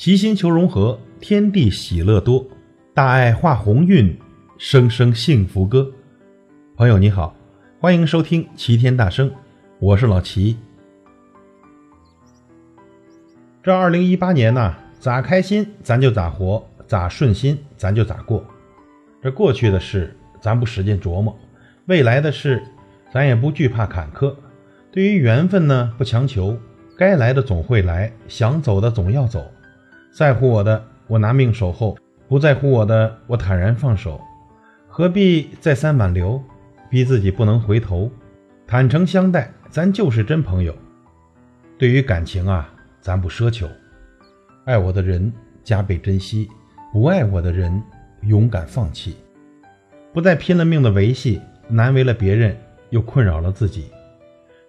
齐心求融合，天地喜乐多，大爱化鸿运，声声幸福歌。朋友你好，欢迎收听齐天大圣，我是老齐。这二零一八年呢，咋开心咱就咋活，咋顺心咱就咋过。这过去的事咱不使劲琢磨，未来的事咱也不惧怕坎坷。对于缘分呢，不强求，该来的总会来，想走的总要走。在乎我的，我拿命守候；不在乎我的，我坦然放手。何必再三挽留，逼自己不能回头？坦诚相待，咱就是真朋友。对于感情啊，咱不奢求。爱我的人加倍珍惜，不爱我的人勇敢放弃。不再拼了命的维系，难为了别人，又困扰了自己。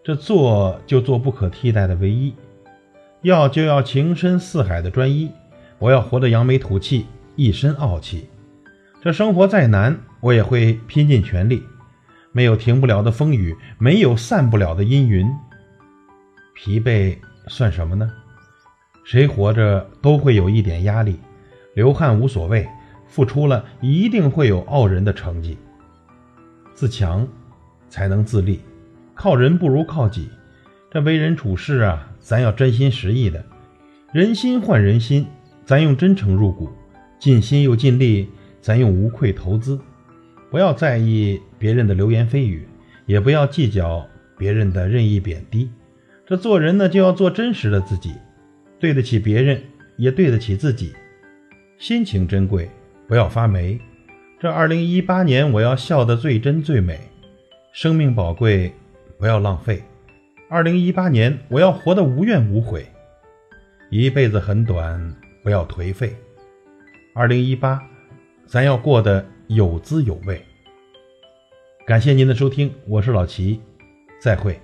这做就做不可替代的唯一。要就要情深似海的专一，我要活得扬眉吐气，一身傲气。这生活再难，我也会拼尽全力。没有停不了的风雨，没有散不了的阴云。疲惫算什么呢？谁活着都会有一点压力，流汗无所谓，付出了一定会有傲人的成绩。自强才能自立，靠人不如靠己。这为人处事啊。咱要真心实意的，人心换人心，咱用真诚入股；尽心又尽力，咱用无愧投资。不要在意别人的流言蜚语，也不要计较别人的任意贬低。这做人呢，就要做真实的自己，对得起别人，也对得起自己。心情珍贵，不要发霉。这二零一八年，我要笑得最真最美。生命宝贵，不要浪费。二零一八年，我要活得无怨无悔。一辈子很短，不要颓废。二零一八，咱要过得有滋有味。感谢您的收听，我是老齐，再会。